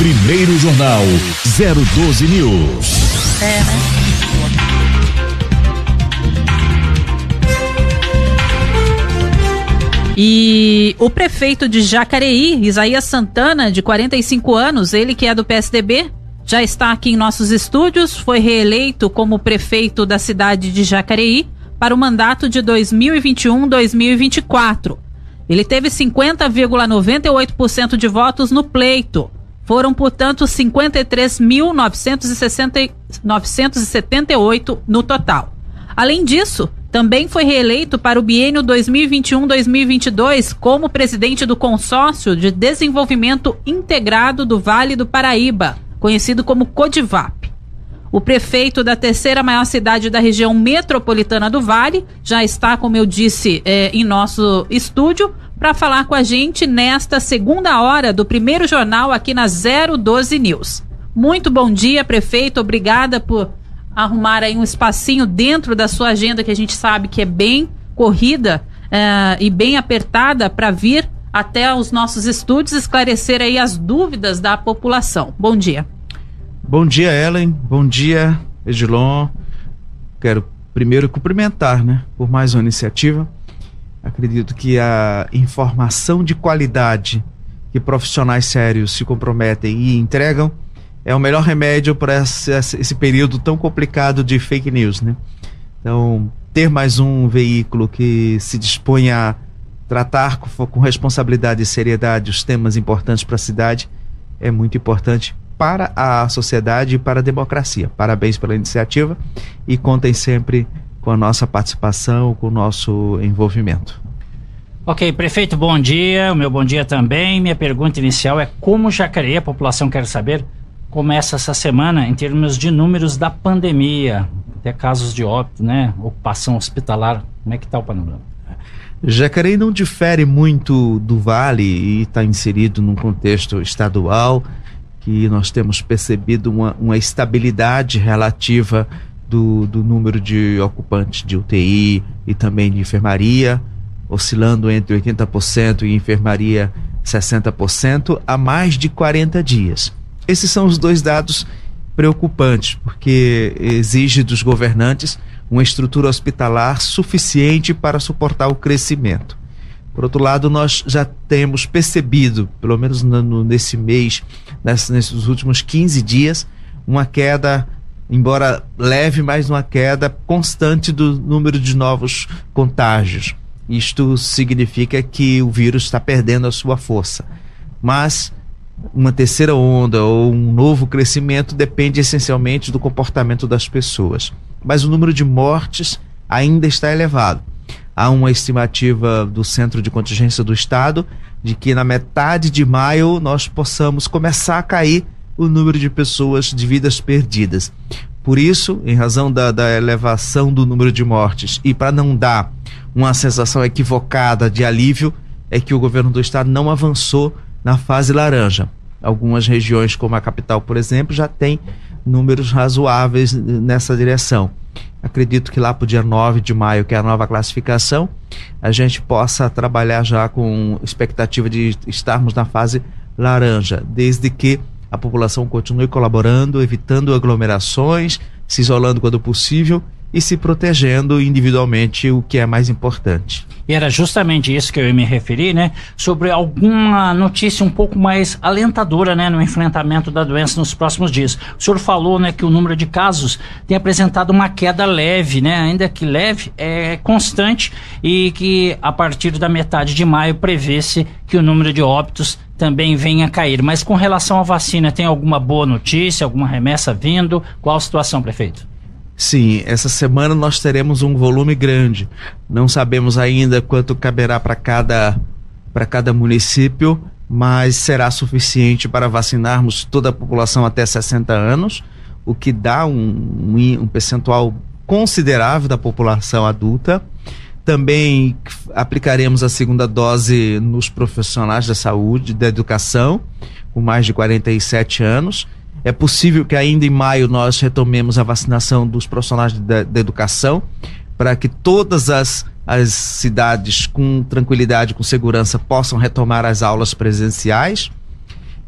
Primeiro Jornal 012 News. É, né? E o prefeito de Jacareí, Isaías Santana, de 45 anos, ele que é do PSDB, já está aqui em nossos estúdios, foi reeleito como prefeito da cidade de Jacareí para o mandato de 2021-2024. Ele teve 50,98% de votos no pleito. Foram, portanto, 53.978 no total. Além disso, também foi reeleito para o biênio 2021-2022 como presidente do Consórcio de Desenvolvimento Integrado do Vale do Paraíba, conhecido como CODIVAP. O prefeito da terceira maior cidade da região metropolitana do Vale já está, como eu disse, é, em nosso estúdio para falar com a gente nesta segunda hora do primeiro jornal aqui na 012 News. Muito bom dia, prefeito. Obrigada por arrumar aí um espacinho dentro da sua agenda que a gente sabe que é bem corrida uh, e bem apertada para vir até os nossos estúdios esclarecer aí as dúvidas da população. Bom dia. Bom dia, Ellen. Bom dia, Edilon. Quero primeiro cumprimentar, né, por mais uma iniciativa. Acredito que a informação de qualidade que profissionais sérios se comprometem e entregam é o melhor remédio para esse, esse, período tão complicado de fake news, né? Então, ter mais um veículo que se dispõe a tratar com, com responsabilidade e seriedade os temas importantes para a cidade é muito importante para a sociedade e para a democracia. Parabéns pela iniciativa e contem sempre com a nossa participação, com o nosso envolvimento. Ok, prefeito, bom dia. O meu bom dia também. Minha pergunta inicial é como Jacareí, a população quer saber começa essa semana em termos de números da pandemia, até casos de óbito, né? Ocupação hospitalar. Como é que está o panorama? Jacareí não difere muito do Vale e está inserido num contexto estadual que nós temos percebido uma, uma estabilidade relativa do, do número de ocupantes de UTI e também de enfermaria, oscilando entre 80% e enfermaria 60% há mais de 40 dias. Esses são os dois dados preocupantes, porque exige dos governantes uma estrutura hospitalar suficiente para suportar o crescimento. Por outro lado, nós já temos percebido, pelo menos no, nesse mês, nesses últimos 15 dias, uma queda, embora leve, mas uma queda constante do número de novos contágios. Isto significa que o vírus está perdendo a sua força. Mas uma terceira onda ou um novo crescimento depende essencialmente do comportamento das pessoas. Mas o número de mortes ainda está elevado. Há uma estimativa do Centro de Contingência do Estado de que na metade de maio nós possamos começar a cair o número de pessoas de vidas perdidas. Por isso, em razão da, da elevação do número de mortes e para não dar uma sensação equivocada de alívio, é que o governo do estado não avançou na fase laranja. Algumas regiões, como a capital, por exemplo, já tem números razoáveis nessa direção. Acredito que lá para o dia 9 de maio, que é a nova classificação, a gente possa trabalhar já com expectativa de estarmos na fase laranja, desde que a população continue colaborando, evitando aglomerações, se isolando quando possível e se protegendo individualmente, o que é mais importante. E era justamente isso que eu ia me referir, né? Sobre alguma notícia um pouco mais alentadora, né? No enfrentamento da doença nos próximos dias. O senhor falou, né? Que o número de casos tem apresentado uma queda leve, né? Ainda que leve, é constante e que a partir da metade de maio prevê-se que o número de óbitos também venha a cair. Mas com relação à vacina, tem alguma boa notícia, alguma remessa vindo? Qual a situação, prefeito? Sim, essa semana nós teremos um volume grande. Não sabemos ainda quanto caberá para cada, para cada município, mas será suficiente para vacinarmos toda a população até 60 anos, o que dá um, um, um percentual considerável da população adulta. Também aplicaremos a segunda dose nos profissionais da saúde, da educação, com mais de 47 anos é possível que ainda em maio nós retomemos a vacinação dos profissionais da, da educação para que todas as, as cidades, com tranquilidade, com segurança, possam retomar as aulas presenciais.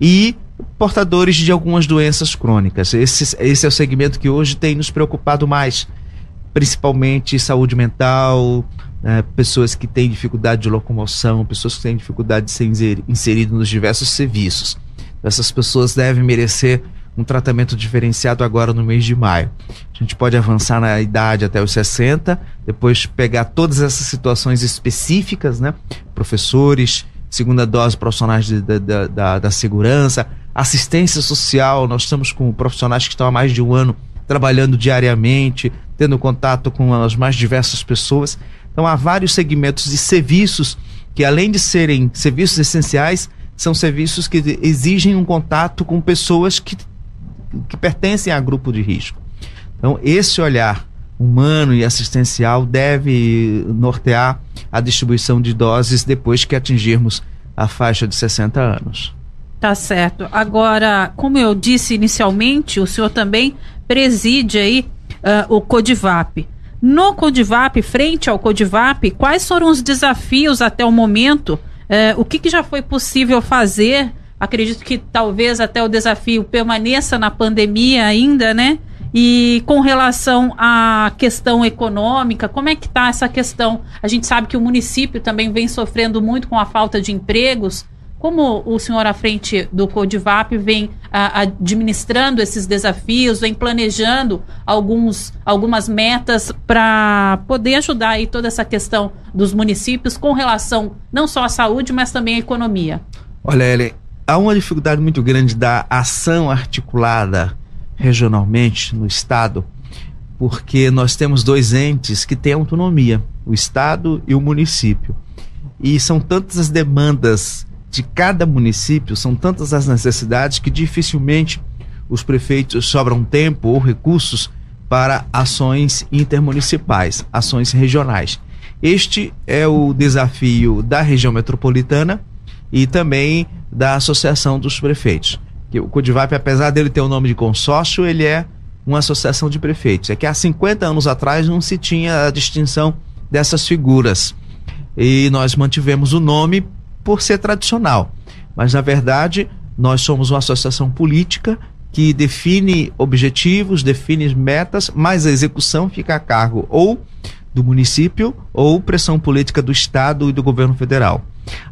E portadores de algumas doenças crônicas. Esse, esse é o segmento que hoje tem nos preocupado mais, principalmente saúde mental, né, pessoas que têm dificuldade de locomoção, pessoas que têm dificuldade de ser inserido nos diversos serviços. Essas pessoas devem merecer um tratamento diferenciado agora no mês de maio. A gente pode avançar na idade até os 60, depois pegar todas essas situações específicas, né? Professores, segunda dose profissionais de, da, da, da segurança, assistência social. Nós estamos com profissionais que estão há mais de um ano trabalhando diariamente, tendo contato com as mais diversas pessoas. Então há vários segmentos de serviços que, além de serem serviços essenciais, são serviços que exigem um contato com pessoas que que pertencem a grupo de risco. Então, esse olhar humano e assistencial deve nortear a distribuição de doses depois que atingirmos a faixa de 60 anos. Tá certo. Agora, como eu disse inicialmente, o senhor também preside aí uh, o Codivap. No Codivap, frente ao Codivap, quais foram os desafios até o momento? Uh, o que, que já foi possível fazer Acredito que talvez até o desafio permaneça na pandemia ainda, né? E com relação à questão econômica, como é que está essa questão? A gente sabe que o município também vem sofrendo muito com a falta de empregos. Como o senhor à frente do Codivap vem a, administrando esses desafios, vem planejando alguns, algumas metas para poder ajudar aí toda essa questão dos municípios com relação não só à saúde, mas também à economia? Olha, Ellen, há uma dificuldade muito grande da ação articulada regionalmente no Estado, porque nós temos dois entes que têm autonomia, o Estado e o município. E são tantas as demandas de cada município, são tantas as necessidades que dificilmente os prefeitos sobram tempo ou recursos para ações intermunicipais, ações regionais. Este é o desafio da região metropolitana e também da Associação dos Prefeitos. O Codivap, apesar dele ter o nome de consórcio, ele é uma associação de prefeitos. É que há 50 anos atrás não se tinha a distinção dessas figuras. E nós mantivemos o nome por ser tradicional. Mas, na verdade, nós somos uma associação política que define objetivos, define metas, mas a execução fica a cargo ou do município ou pressão política do Estado e do governo federal.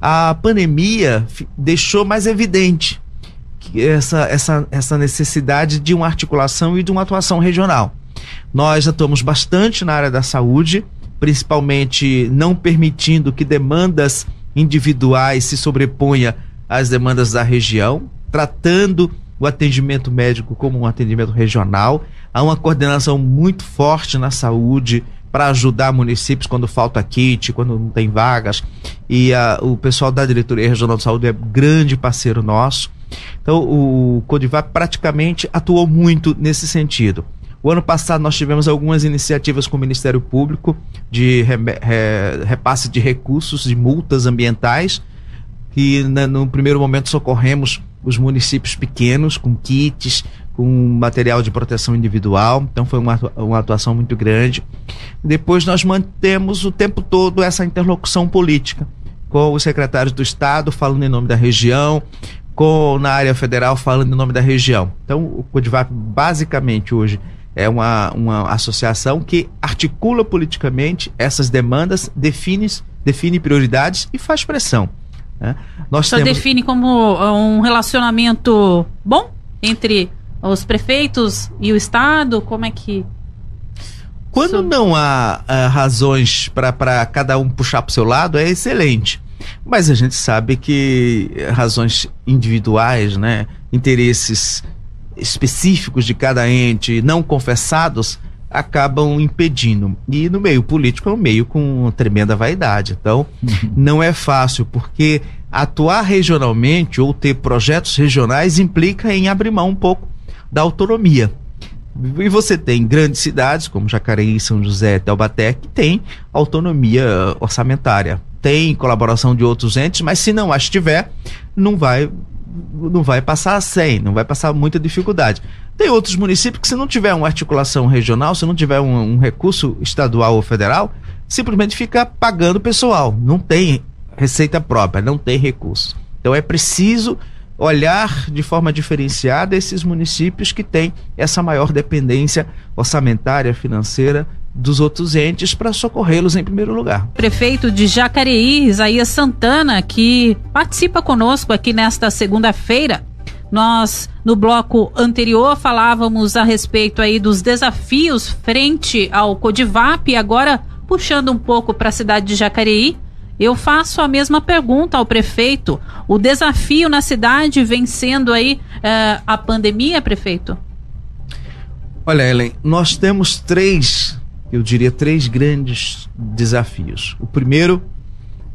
A pandemia deixou mais evidente essa, essa, essa necessidade de uma articulação e de uma atuação regional. Nós atuamos bastante na área da saúde, principalmente não permitindo que demandas individuais se sobreponha às demandas da região, tratando o atendimento médico como um atendimento regional. Há uma coordenação muito forte na saúde para ajudar municípios quando falta kit, quando não tem vagas. E uh, o pessoal da Diretoria Regional de Saúde é grande parceiro nosso. Então, o Codivar praticamente atuou muito nesse sentido. O ano passado nós tivemos algumas iniciativas com o Ministério Público de re, re, repasse de recursos, de multas ambientais, que na, no primeiro momento socorremos os municípios pequenos com kits, com material de proteção individual, então foi uma, uma atuação muito grande. Depois nós mantemos o tempo todo essa interlocução política com os secretários do Estado falando em nome da região, com na área federal falando em nome da região. Então o Codivap basicamente hoje é uma, uma associação que articula politicamente essas demandas, define, define prioridades e faz pressão. Né? Nós Só temos... define como um relacionamento bom entre os prefeitos e o Estado? Como é que. Quando não há uh, razões para cada um puxar para o seu lado, é excelente. Mas a gente sabe que razões individuais, né, interesses específicos de cada ente não confessados acabam impedindo. E no meio político é um meio com tremenda vaidade. Então, uhum. não é fácil, porque atuar regionalmente ou ter projetos regionais implica em abrir mão um pouco da autonomia. E você tem grandes cidades, como Jacareí, São José, Taubaté, que tem autonomia orçamentária. Tem colaboração de outros entes, mas se não as tiver, não vai não vai passar sem, não vai passar muita dificuldade. Tem outros municípios que, se não tiver uma articulação regional, se não tiver um, um recurso estadual ou federal, simplesmente fica pagando pessoal. Não tem receita própria, não tem recurso. Então é preciso olhar de forma diferenciada esses municípios que têm essa maior dependência orçamentária, financeira dos outros entes para socorrê-los em primeiro lugar. Prefeito de Jacareí, Isaías Santana, que participa conosco aqui nesta segunda-feira. Nós, no bloco anterior, falávamos a respeito aí dos desafios frente ao Codivap, agora puxando um pouco para a cidade de Jacareí. Eu faço a mesma pergunta ao prefeito. O desafio na cidade vem sendo aí uh, a pandemia, prefeito? Olha, Ellen, nós temos três eu diria, três grandes desafios. O primeiro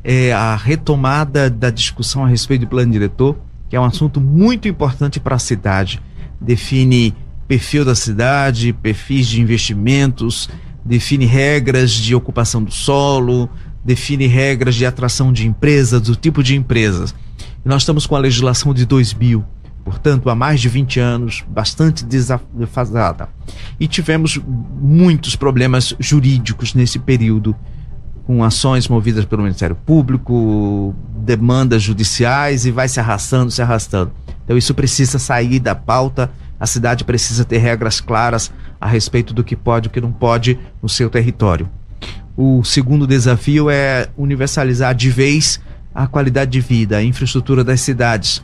é a retomada da discussão a respeito do plano diretor, que é um assunto muito importante para a cidade. Define perfil da cidade, perfis de investimentos, define regras de ocupação do solo, define regras de atração de empresas, do tipo de empresas. E nós estamos com a legislação de 2000 portanto, há mais de 20 anos, bastante desfasada. E tivemos muitos problemas jurídicos nesse período, com ações movidas pelo Ministério Público, demandas judiciais e vai se arrastando, se arrastando. Então, isso precisa sair da pauta. A cidade precisa ter regras claras a respeito do que pode e o que não pode no seu território. O segundo desafio é universalizar de vez a qualidade de vida, a infraestrutura das cidades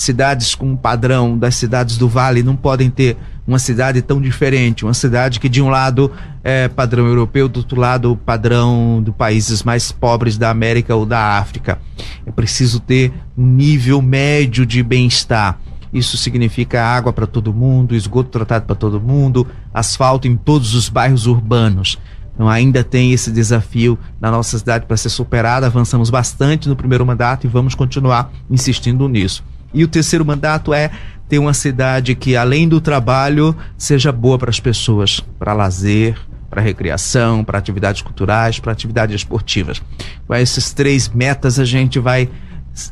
cidades com padrão das cidades do Vale não podem ter uma cidade tão diferente, uma cidade que de um lado é padrão europeu, do outro lado padrão dos países mais pobres da América ou da África. É preciso ter um nível médio de bem-estar. Isso significa água para todo mundo, esgoto tratado para todo mundo, asfalto em todos os bairros urbanos. Então ainda tem esse desafio na nossa cidade para ser superado. Avançamos bastante no primeiro mandato e vamos continuar insistindo nisso. E o terceiro mandato é ter uma cidade que, além do trabalho, seja boa para as pessoas, para lazer, para recreação, para atividades culturais, para atividades esportivas. Com essas três metas, a gente vai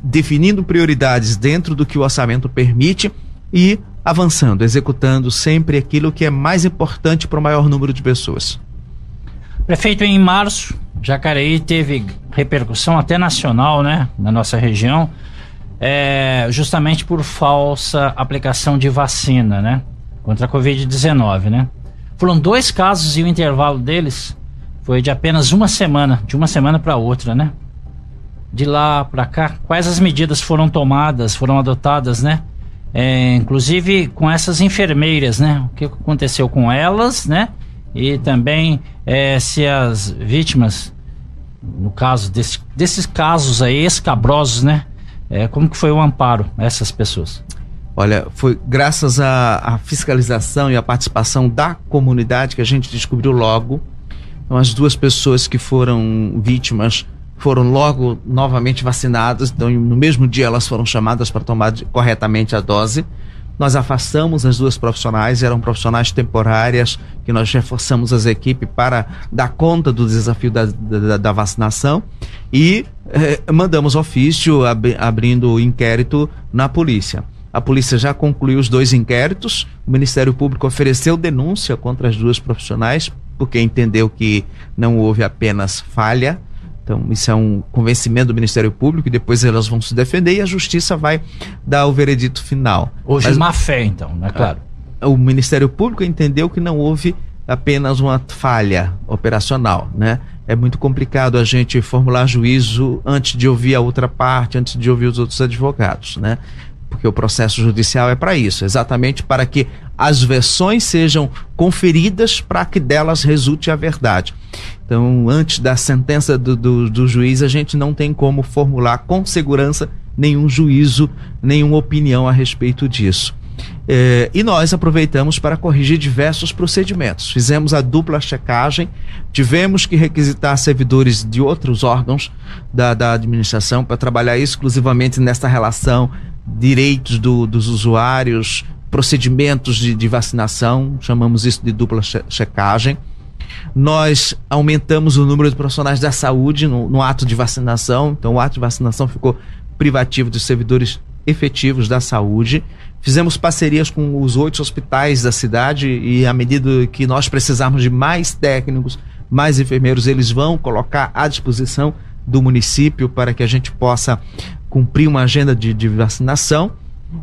definindo prioridades dentro do que o orçamento permite e avançando, executando sempre aquilo que é mais importante para o maior número de pessoas. Prefeito, em março, Jacareí teve repercussão até nacional, né, na nossa região é, justamente por falsa aplicação de vacina, né? Contra a Covid-19, né? Foram dois casos e o intervalo deles foi de apenas uma semana, de uma semana para outra, né? De lá para cá, quais as medidas foram tomadas, foram adotadas, né? É, inclusive com essas enfermeiras, né? O que aconteceu com elas, né? E também é, se as vítimas, no caso desse, desses casos aí escabrosos, né? É, como que foi o amparo a essas pessoas? Olha, foi graças à, fiscalização e à participação da comunidade que a gente descobriu logo. Então, as duas pessoas que foram vítimas foram logo novamente vacinadas. Então, no mesmo dia, elas foram chamadas para tomar corretamente a dose. Nós afastamos as duas profissionais, eram profissionais temporárias, que nós reforçamos as equipes para dar conta do desafio da, da, da vacinação. E eh, mandamos ofício ab, abrindo inquérito na polícia. A polícia já concluiu os dois inquéritos, o Ministério Público ofereceu denúncia contra as duas profissionais, porque entendeu que não houve apenas falha então, isso é um convencimento do Ministério Público e depois elas vão se defender e a Justiça vai dar o veredito final. Hoje, Mas, má fé, então, né? Claro. O Ministério Público entendeu que não houve apenas uma falha operacional, né? É muito complicado a gente formular juízo antes de ouvir a outra parte, antes de ouvir os outros advogados, né? porque o processo judicial é para isso, exatamente para que as versões sejam conferidas para que delas resulte a verdade. Então, antes da sentença do, do, do, juiz, a gente não tem como formular com segurança nenhum juízo, nenhuma opinião a respeito disso. É, e nós aproveitamos para corrigir diversos procedimentos. Fizemos a dupla checagem, tivemos que requisitar servidores de outros órgãos da, da administração para trabalhar exclusivamente nesta relação direitos do, dos usuários, procedimentos de, de, vacinação, chamamos isso de dupla checagem. Nós aumentamos o número de profissionais da saúde no, no ato de vacinação, então o ato de vacinação ficou privativo dos servidores efetivos da saúde. Fizemos parcerias com os oito hospitais da cidade e, à medida que nós precisarmos de mais técnicos, mais enfermeiros, eles vão colocar à disposição do município para que a gente possa cumprir uma agenda de, de vacinação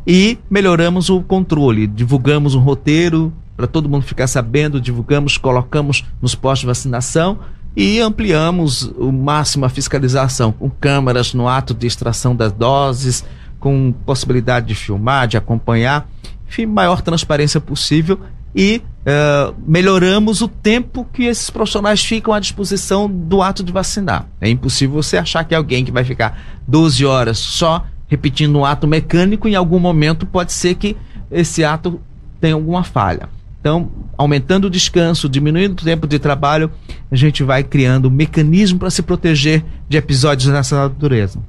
e melhoramos o controle. Divulgamos um roteiro para todo mundo ficar sabendo, divulgamos, colocamos nos postos de vacinação e ampliamos o máximo a fiscalização com câmeras no ato de extração das doses, com possibilidade de filmar, de acompanhar, enfim, maior transparência possível e uh, melhoramos o tempo que esses profissionais ficam à disposição do ato de vacinar. É impossível você achar que alguém que vai ficar 12 horas só repetindo um ato mecânico, em algum momento pode ser que esse ato tenha alguma falha. Então, aumentando o descanso, diminuindo o tempo de trabalho, a gente vai criando um mecanismo para se proteger de episódios nessa natureza.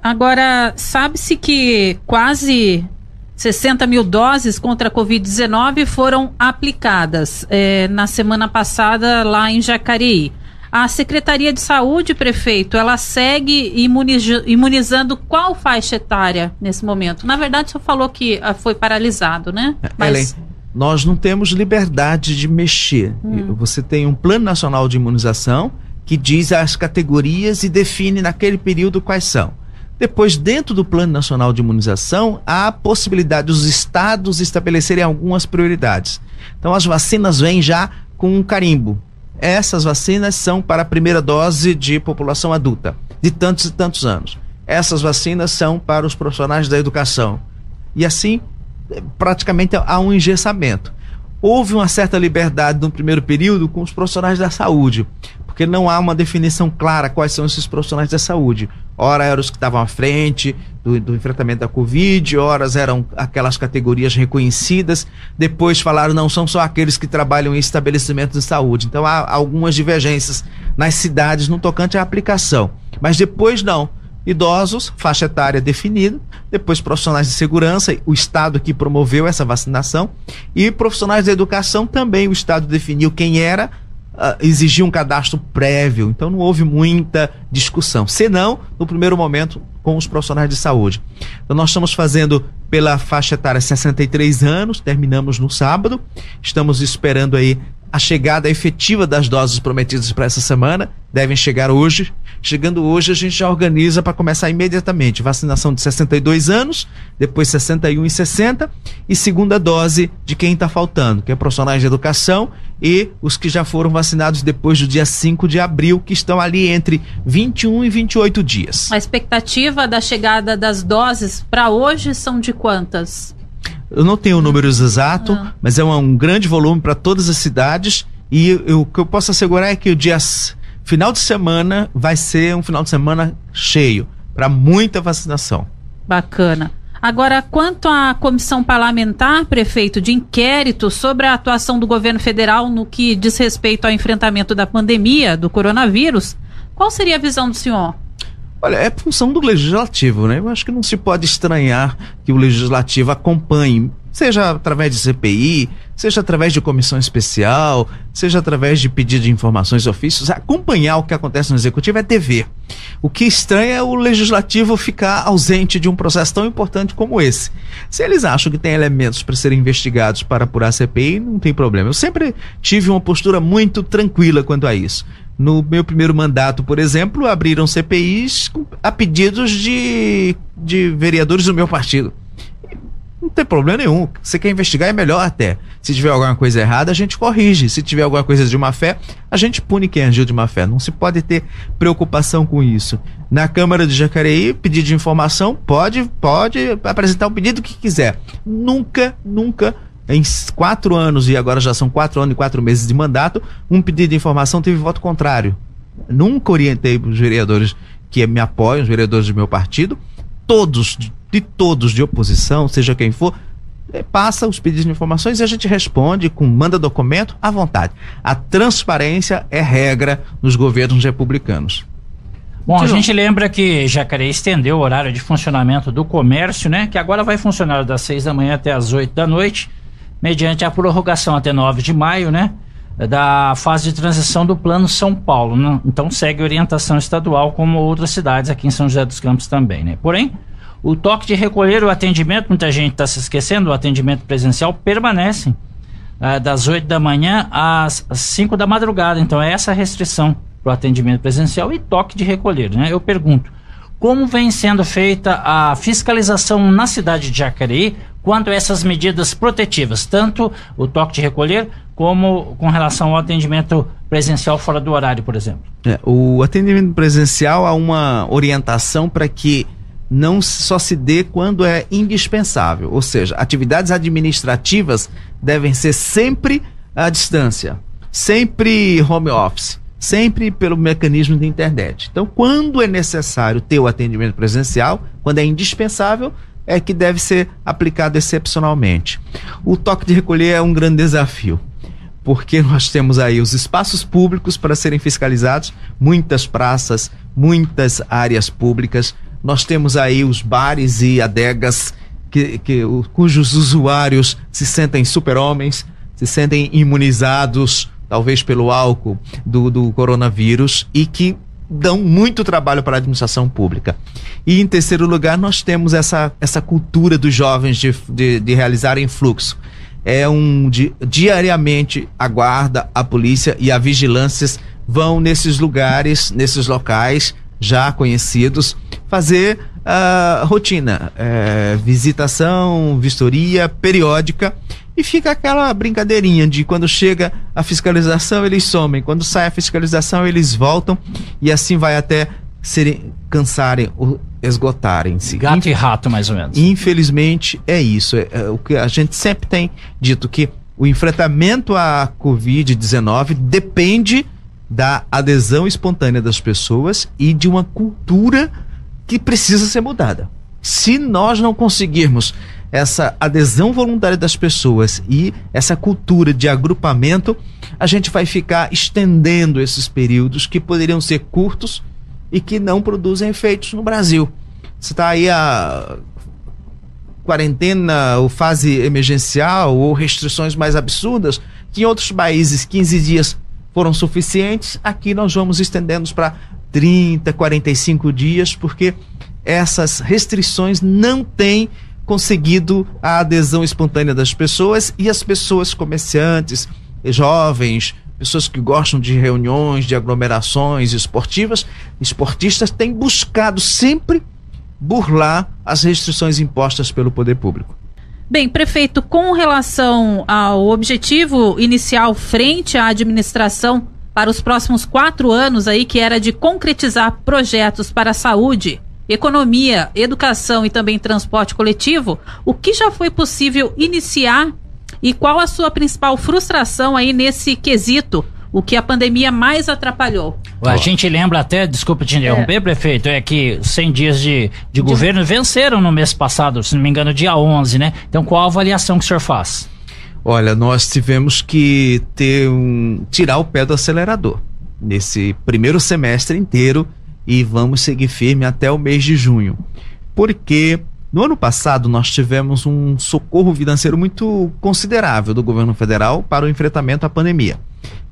Agora, sabe-se que quase 60 mil doses contra a Covid-19 foram aplicadas é, na semana passada lá em Jacareí. A Secretaria de Saúde, prefeito, ela segue imunizando qual faixa etária nesse momento? Na verdade, você falou que ah, foi paralisado, né? É, Mas... Ellen, nós não temos liberdade de mexer. Hum. Você tem um plano nacional de imunização que diz as categorias e define naquele período quais são. Depois, dentro do Plano Nacional de Imunização, há a possibilidade dos estados estabelecerem algumas prioridades. Então, as vacinas vêm já com um carimbo. Essas vacinas são para a primeira dose de população adulta, de tantos e tantos anos. Essas vacinas são para os profissionais da educação. E assim, praticamente há um engessamento. Houve uma certa liberdade no primeiro período com os profissionais da saúde, porque não há uma definição clara quais são esses profissionais da saúde. Ora eram os que estavam à frente do, do, enfrentamento da Covid, horas eram aquelas categorias reconhecidas. Depois falaram, não são só aqueles que trabalham em estabelecimentos de saúde. Então há algumas divergências nas cidades no tocante à aplicação. Mas depois não. Idosos, faixa etária definida, depois profissionais de segurança, o Estado que promoveu essa vacinação, e profissionais da educação também, o Estado definiu quem era, uh, exigia um cadastro prévio, então não houve muita discussão. Senão, no primeiro momento, com os profissionais de saúde. Então, nós estamos fazendo pela faixa etária 63 anos, terminamos no sábado, estamos esperando aí a chegada efetiva das doses prometidas para essa semana devem chegar hoje. Chegando hoje, a gente já organiza para começar imediatamente. Vacinação de 62 anos, depois 61 e 60, e segunda dose de quem está faltando, que é profissionais de educação e os que já foram vacinados depois do dia 5 de abril, que estão ali entre 21 e 28 dias. A expectativa da chegada das doses para hoje são de quantas? Eu não tenho números exatos, mas é um, um grande volume para todas as cidades. E eu, o que eu posso assegurar é que o dia final de semana vai ser um final de semana cheio para muita vacinação. Bacana. Agora, quanto à comissão parlamentar, prefeito, de inquérito sobre a atuação do governo federal no que diz respeito ao enfrentamento da pandemia do coronavírus, qual seria a visão do senhor? Olha, é função do legislativo, né? Eu acho que não se pode estranhar que o legislativo acompanhe, seja através de CPI, seja através de comissão especial, seja através de pedido de informações ofícios, acompanhar o que acontece no executivo é dever. O que estranha é o legislativo ficar ausente de um processo tão importante como esse. Se eles acham que tem elementos para serem investigados para apurar a CPI, não tem problema. Eu sempre tive uma postura muito tranquila quanto a isso. No meu primeiro mandato, por exemplo, abriram CPIs a pedidos de, de vereadores do meu partido. Não tem problema nenhum. Você quer investigar, é melhor até. Se tiver alguma coisa errada, a gente corrige. Se tiver alguma coisa de má fé, a gente pune quem agiu de má fé. Não se pode ter preocupação com isso. Na Câmara de Jacareí, pedido de informação, pode, pode apresentar o pedido que quiser. Nunca, nunca em quatro anos, e agora já são quatro anos e quatro meses de mandato, um pedido de informação teve voto contrário. Nunca orientei os vereadores que me apoiam, os vereadores do meu partido, todos, de todos de oposição, seja quem for, eh, passa os pedidos de informações e a gente responde com manda documento à vontade. A transparência é regra nos governos republicanos. Bom, a gente lembra que Jacareí estendeu o horário de funcionamento do comércio, né? Que agora vai funcionar das seis da manhã até as oito da noite mediante a prorrogação até 9 de maio, né? Da fase de transição do Plano São Paulo. Né? Então segue orientação estadual, como outras cidades aqui em São José dos Campos também, né? Porém, o toque de recolher o atendimento, muita gente está se esquecendo, o atendimento presencial permanece uh, das 8 da manhã às 5 da madrugada. Então é essa restrição para o atendimento presencial e toque de recolher, né? Eu pergunto, como vem sendo feita a fiscalização na cidade de Jacareí quanto a essas medidas protetivas, tanto o toque de recolher como com relação ao atendimento presencial fora do horário, por exemplo. É, o atendimento presencial há uma orientação para que não só se dê quando é indispensável, ou seja, atividades administrativas devem ser sempre à distância, sempre home office, sempre pelo mecanismo de internet. Então, quando é necessário ter o atendimento presencial, quando é indispensável, é que deve ser aplicado excepcionalmente. O toque de recolher é um grande desafio, porque nós temos aí os espaços públicos para serem fiscalizados, muitas praças, muitas áreas públicas. Nós temos aí os bares e adegas que, que, cujos usuários se sentem super-homens, se sentem imunizados, talvez pelo álcool do, do coronavírus, e que dão muito trabalho para a administração pública. E em terceiro lugar, nós temos essa, essa cultura dos jovens de, de, de realizarem fluxo. É um di, diariamente a guarda, a polícia e a vigilância vão nesses lugares, nesses locais já conhecidos, fazer a uh, rotina, uh, visitação, vistoria periódica e fica aquela brincadeirinha de quando chega a fiscalização eles somem, quando sai a fiscalização eles voltam e assim vai até serem cansarem ou esgotarem-se. Gato e rato mais ou menos. Infelizmente é isso, é, é o que a gente sempre tem dito que o enfrentamento à Covid-19 depende da adesão espontânea das pessoas e de uma cultura que precisa ser mudada. Se nós não conseguirmos essa adesão voluntária das pessoas e essa cultura de agrupamento, a gente vai ficar estendendo esses períodos que poderiam ser curtos e que não produzem efeitos no Brasil. Você está aí a quarentena ou fase emergencial ou restrições mais absurdas, que em outros países 15 dias foram suficientes, aqui nós vamos estendendo para 30, 45 dias, porque essas restrições não têm conseguido a adesão espontânea das pessoas e as pessoas comerciantes, jovens, pessoas que gostam de reuniões, de aglomerações esportivas, esportistas têm buscado sempre burlar as restrições impostas pelo poder público. Bem, prefeito, com relação ao objetivo inicial frente à administração para os próximos quatro anos aí, que era de concretizar projetos para a saúde, economia, educação e também transporte coletivo, o que já foi possível iniciar e qual a sua principal frustração aí nesse quesito? O que a pandemia mais atrapalhou? A gente lembra até, desculpa te interromper, é. prefeito, é que 100 dias de, de, de governo venceram no mês passado, se não me engano, dia 11, né? Então, qual a avaliação que o senhor faz? Olha, nós tivemos que ter um, tirar o pé do acelerador nesse primeiro semestre inteiro e vamos seguir firme até o mês de junho. Porque no ano passado nós tivemos um socorro financeiro muito considerável do governo federal para o enfrentamento à pandemia.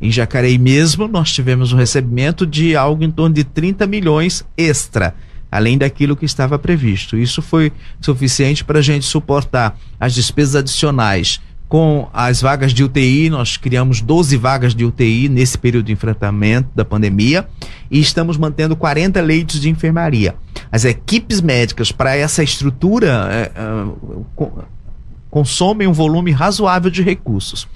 Em Jacareí mesmo nós tivemos um recebimento de algo em torno de 30 milhões extra, além daquilo que estava previsto. Isso foi suficiente para a gente suportar as despesas adicionais com as vagas de UTI, nós criamos 12 vagas de UTI nesse período de enfrentamento da pandemia e estamos mantendo 40 leitos de enfermaria. As equipes médicas para essa estrutura é, é, consomem um volume razoável de recursos.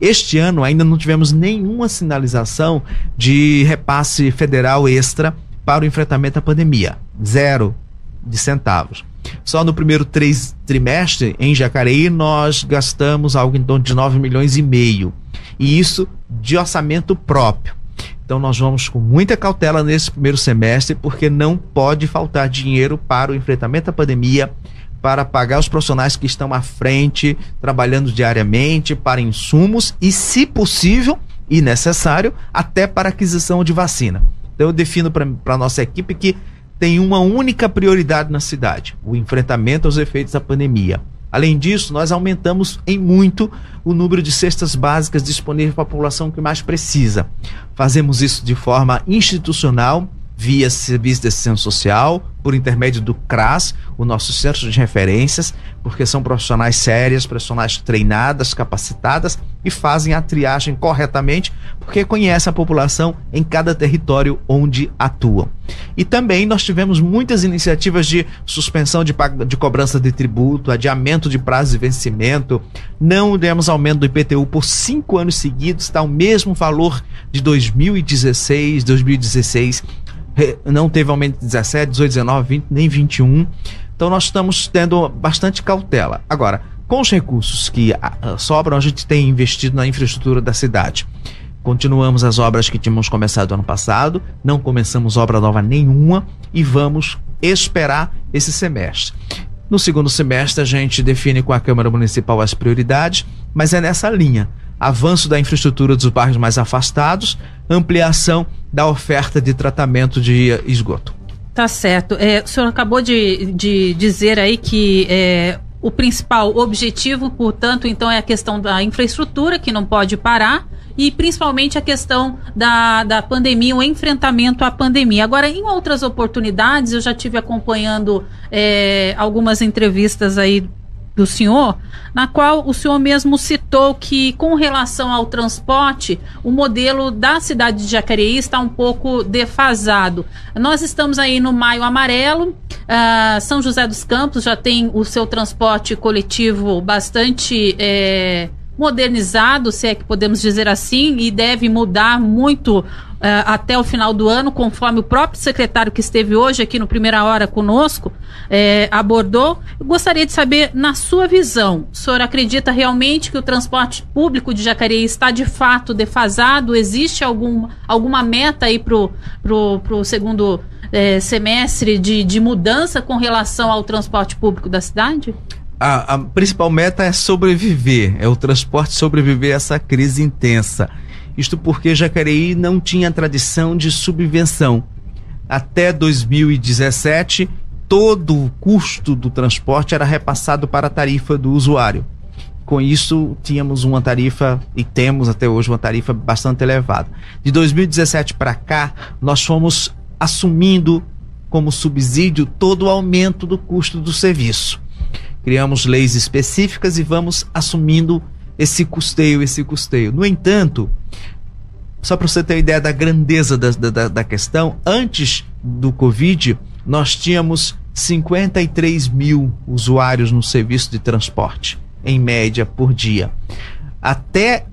Este ano ainda não tivemos nenhuma sinalização de repasse federal extra para o enfrentamento à pandemia. Zero de centavos. Só no primeiro três, trimestre, em Jacareí, nós gastamos algo em torno de 9 milhões e meio. E isso de orçamento próprio. Então nós vamos com muita cautela nesse primeiro semestre, porque não pode faltar dinheiro para o enfrentamento à pandemia, para pagar os profissionais que estão à frente, trabalhando diariamente, para insumos e, se possível e necessário, até para aquisição de vacina. Então eu defino para a nossa equipe que tem uma única prioridade na cidade: o enfrentamento aos efeitos da pandemia. Além disso, nós aumentamos em muito o número de cestas básicas disponíveis para a população que mais precisa. Fazemos isso de forma institucional, via Serviço de Assistência Social, por intermédio do CRAS, o nosso centro de referências, porque são profissionais sérias, profissionais treinadas, capacitadas e fazem a triagem corretamente, porque conhecem a população em cada território onde atuam. E também nós tivemos muitas iniciativas de suspensão de, de cobrança de tributo, adiamento de prazo de vencimento, não demos aumento do IPTU por cinco anos seguidos, está o mesmo valor de 2016, 2016 não teve aumento de 17, 18, 19, 20, nem 21. Então nós estamos tendo bastante cautela. Agora, com os recursos que sobram, a gente tem investido na infraestrutura da cidade. Continuamos as obras que tínhamos começado ano passado, não começamos obra nova nenhuma e vamos esperar esse semestre. No segundo semestre, a gente define com a Câmara Municipal as prioridades, mas é nessa linha avanço da infraestrutura dos bairros mais afastados, ampliação da oferta de tratamento de esgoto. Tá certo. É, o senhor acabou de, de dizer aí que é, o principal objetivo, portanto, então, é a questão da infraestrutura, que não pode parar, e principalmente a questão da, da pandemia, o enfrentamento à pandemia. Agora, em outras oportunidades, eu já tive acompanhando é, algumas entrevistas aí do senhor, na qual o senhor mesmo citou que, com relação ao transporte, o modelo da cidade de Jacareí está um pouco defasado. Nós estamos aí no Maio Amarelo, uh, São José dos Campos já tem o seu transporte coletivo bastante. É, modernizado, se é que podemos dizer assim, e deve mudar muito até o final do ano, conforme o próprio secretário que esteve hoje aqui no Primeira Hora conosco é, abordou. Eu gostaria de saber, na sua visão, o senhor acredita realmente que o transporte público de Jacareí está de fato defasado? Existe algum, alguma meta aí para o segundo é, semestre de, de mudança com relação ao transporte público da cidade? A, a principal meta é sobreviver, é o transporte sobreviver a essa crise intensa. Isto porque Jacareí não tinha tradição de subvenção. Até 2017, todo o custo do transporte era repassado para a tarifa do usuário. Com isso, tínhamos uma tarifa, e temos até hoje uma tarifa bastante elevada. De 2017 para cá, nós fomos assumindo como subsídio todo o aumento do custo do serviço. Criamos leis específicas e vamos assumindo esse custeio, esse custeio. No entanto, só para você ter uma ideia da grandeza da, da, da questão, antes do Covid, nós tínhamos 53 mil usuários no serviço de transporte, em média, por dia. Até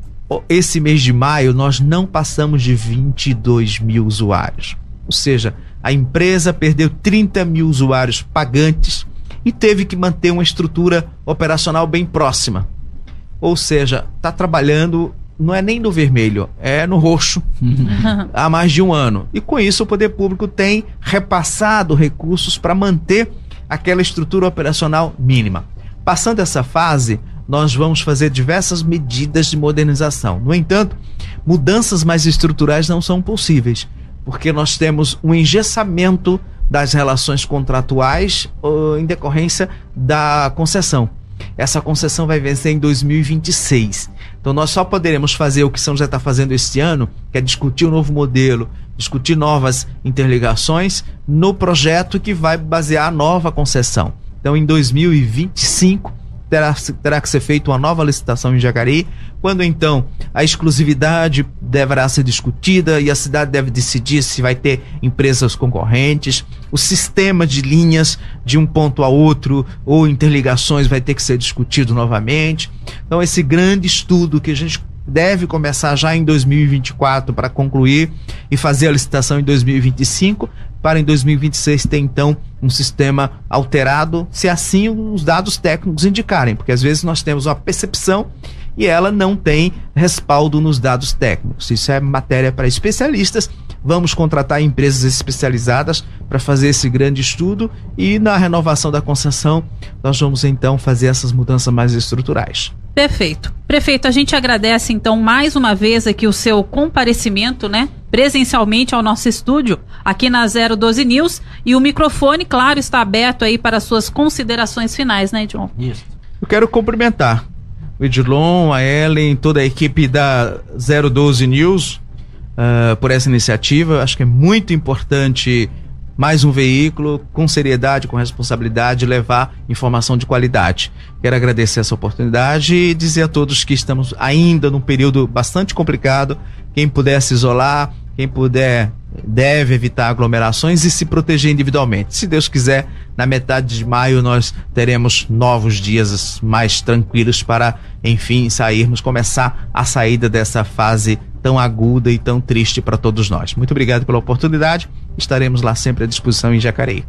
esse mês de maio, nós não passamos de 22 mil usuários. Ou seja, a empresa perdeu 30 mil usuários pagantes e teve que manter uma estrutura operacional bem próxima. Ou seja, está trabalhando não é nem no vermelho, é no roxo há mais de um ano. E com isso o poder público tem repassado recursos para manter aquela estrutura operacional mínima. Passando essa fase, nós vamos fazer diversas medidas de modernização. No entanto, mudanças mais estruturais não são possíveis, porque nós temos um engessamento das relações contratuais uh, em decorrência da concessão. Essa concessão vai vencer em 2026. Então nós só poderemos fazer o que São José está fazendo este ano, que é discutir o um novo modelo, discutir novas interligações no projeto que vai basear a nova concessão. Então em 2025 terá, terá que ser feita uma nova licitação em Jacareí, quando então a exclusividade deverá ser discutida e a cidade deve decidir se vai ter empresas concorrentes, o sistema de linhas de um ponto a outro ou interligações vai ter que ser discutido novamente. Então esse grande estudo que a gente deve começar já em 2024 para concluir e fazer a licitação em 2025 para em 2026 ter então um sistema alterado, se assim os dados técnicos indicarem, porque às vezes nós temos uma percepção e ela não tem respaldo nos dados técnicos. Isso é matéria para especialistas. Vamos contratar empresas especializadas para fazer esse grande estudo e na renovação da concessão nós vamos então fazer essas mudanças mais estruturais. Perfeito. Prefeito, a gente agradece então mais uma vez aqui o seu comparecimento, né? Presencialmente ao nosso estúdio, aqui na 012 News. E o microfone, claro, está aberto aí para suas considerações finais, né, Edilon? Isso. Eu quero cumprimentar o Edilon, a Ellen, toda a equipe da 012 News uh, por essa iniciativa. Acho que é muito importante mais um veículo com seriedade, com responsabilidade, levar informação de qualidade. Quero agradecer essa oportunidade e dizer a todos que estamos ainda num período bastante complicado. Quem puder se isolar, quem puder deve evitar aglomerações e se proteger individualmente. Se Deus quiser, na metade de maio nós teremos novos dias mais tranquilos para, enfim, sairmos, começar a saída dessa fase tão aguda e tão triste para todos nós. Muito obrigado pela oportunidade. Estaremos lá sempre à disposição em Jacareí.